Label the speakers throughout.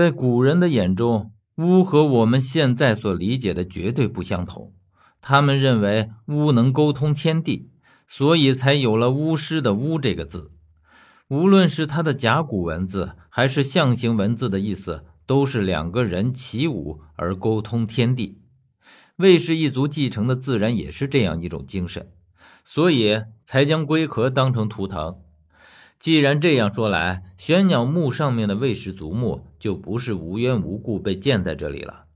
Speaker 1: 在古人的眼中，巫和我们现在所理解的绝对不相同。他们认为巫能沟通天地，所以才有了巫师的“巫”这个字。无论是他的甲骨文字，还是象形文字的意思，都是两个人起舞而沟通天地。魏氏一族继承的自然也是这样一种精神，所以才将龟壳当成图腾。既然这样说来，玄鸟墓上面的魏氏族墓就不是无缘无故被建在这里了，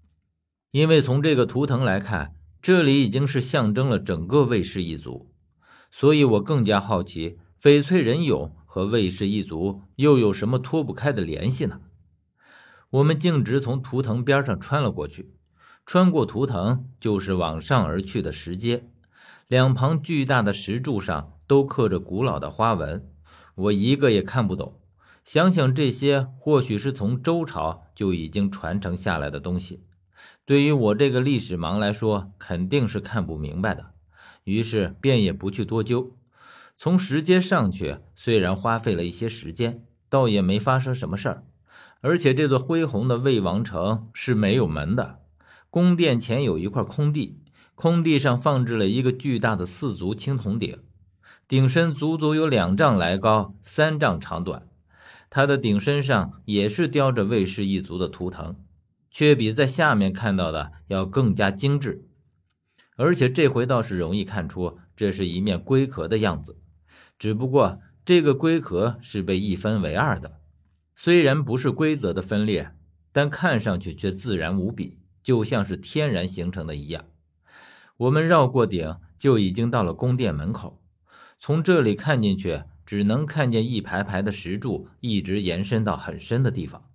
Speaker 1: 因为从这个图腾来看，这里已经是象征了整个魏氏一族。所以我更加好奇，翡翠人俑。和魏氏一族又有什么脱不开的联系呢？我们径直从图腾边上穿了过去，穿过图腾就是往上而去的石阶，两旁巨大的石柱上都刻着古老的花纹，我一个也看不懂。想想这些，或许是从周朝就已经传承下来的东西，对于我这个历史盲来说，肯定是看不明白的。于是便也不去多究。从石阶上去，虽然花费了一些时间，倒也没发生什么事儿。而且这座恢宏的魏王城是没有门的，宫殿前有一块空地，空地上放置了一个巨大的四足青铜鼎，鼎身足足有两丈来高，三丈长短。它的鼎身上也是雕着魏氏一族的图腾，却比在下面看到的要更加精致。而且这回倒是容易看出，这是一面龟壳的样子。只不过这个龟壳是被一分为二的，虽然不是规则的分裂，但看上去却自然无比，就像是天然形成的一样。我们绕过顶，就已经到了宫殿门口。从这里看进去，只能看见一排排的石柱，一直延伸到很深的地方。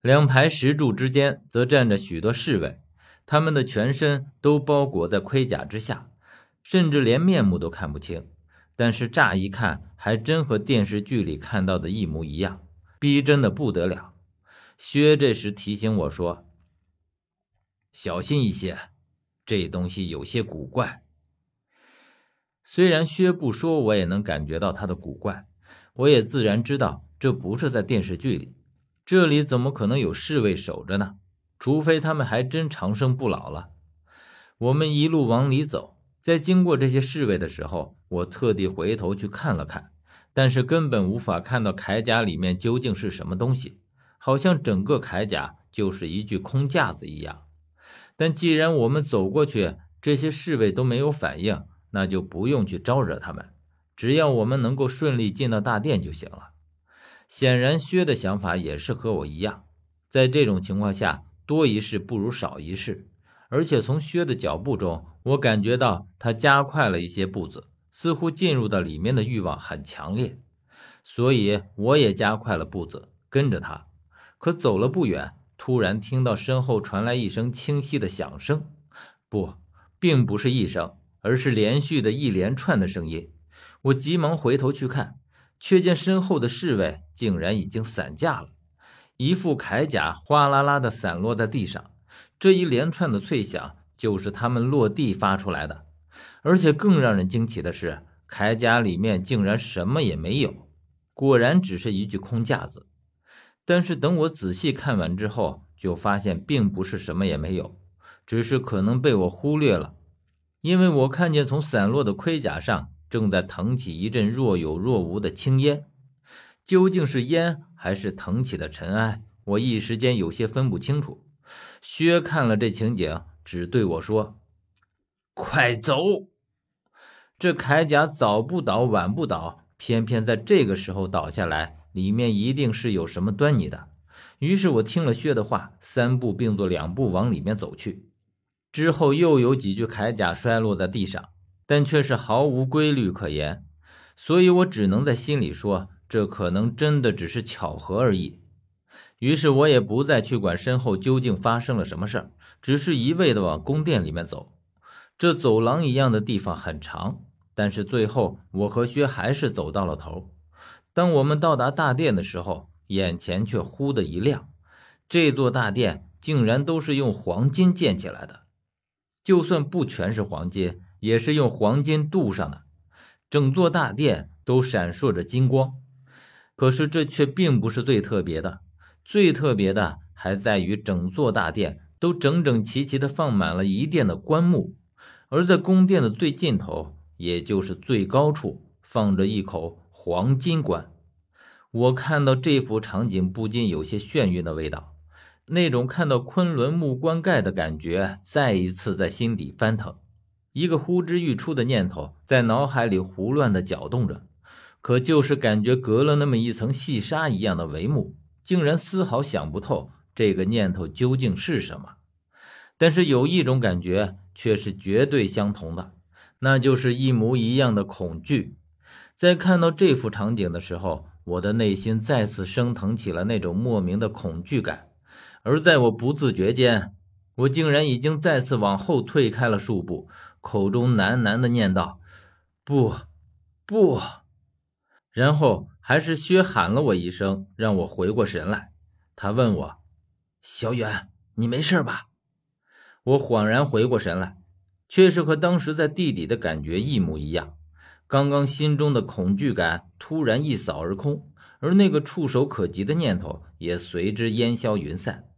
Speaker 1: 两排石柱之间，则站着许多侍卫，他们的全身都包裹在盔甲之下，甚至连面目都看不清。但是乍一看，还真和电视剧里看到的一模一样，逼真的不得了。薛这时提醒我说：“小心一些，这东西有些古怪。”虽然薛不说，我也能感觉到他的古怪。我也自然知道，这不是在电视剧里，这里怎么可能有侍卫守着呢？除非他们还真长生不老了。我们一路往里走。在经过这些侍卫的时候，我特地回头去看了看，但是根本无法看到铠甲里面究竟是什么东西，好像整个铠甲就是一具空架子一样。但既然我们走过去，这些侍卫都没有反应，那就不用去招惹他们，只要我们能够顺利进到大殿就行了。显然，薛的想法也是和我一样，在这种情况下，多一事不如少一事。而且从薛的脚步中，我感觉到他加快了一些步子，似乎进入到里面的欲望很强烈，所以我也加快了步子，跟着他。可走了不远，突然听到身后传来一声清晰的响声，不，并不是一声，而是连续的一连串的声音。我急忙回头去看，却见身后的侍卫竟然已经散架了，一副铠甲哗啦啦的散落在地上。这一连串的脆响，就是他们落地发出来的。而且更让人惊奇的是，铠甲里面竟然什么也没有，果然只是一具空架子。但是等我仔细看完之后，就发现并不是什么也没有，只是可能被我忽略了。因为我看见从散落的盔甲上正在腾起一阵若有若无的青烟，究竟是烟还是腾起的尘埃，我一时间有些分不清楚。薛看了这情景，只对我说：“快走！这铠甲早不倒，晚不倒，偏偏在这个时候倒下来，里面一定是有什么端倪的。”于是，我听了薛的话，三步并作两步往里面走去。之后，又有几具铠甲摔落在地上，但却是毫无规律可言，所以我只能在心里说：这可能真的只是巧合而已。于是我也不再去管身后究竟发生了什么事儿，只是一味的往宫殿里面走。这走廊一样的地方很长，但是最后我和薛还是走到了头。当我们到达大殿的时候，眼前却忽的一亮，这座大殿竟然都是用黄金建起来的，就算不全是黄金，也是用黄金镀上的，整座大殿都闪烁着金光。可是这却并不是最特别的。最特别的还在于整座大殿都整整齐齐地放满了一殿的棺木，而在宫殿的最尽头，也就是最高处，放着一口黄金棺。我看到这幅场景，不禁有些眩晕的味道，那种看到昆仑木棺盖的感觉，再一次在心底翻腾。一个呼之欲出的念头在脑海里胡乱的搅动着，可就是感觉隔了那么一层细沙一样的帷幕，竟然丝毫想不透这个念头究竟是什么。但是有一种感觉却是绝对相同的，那就是一模一样的恐惧。在看到这幅场景的时候，我的内心再次升腾起了那种莫名的恐惧感，而在我不自觉间，我竟然已经再次往后退开了数步。口中喃喃的念道：“不，不。”然后还是薛喊了我一声，让我回过神来。他问我：“小远，你没事吧？”我恍然回过神来，却是和当时在地底的感觉一模一样。刚刚心中的恐惧感突然一扫而空，而那个触手可及的念头也随之烟消云散。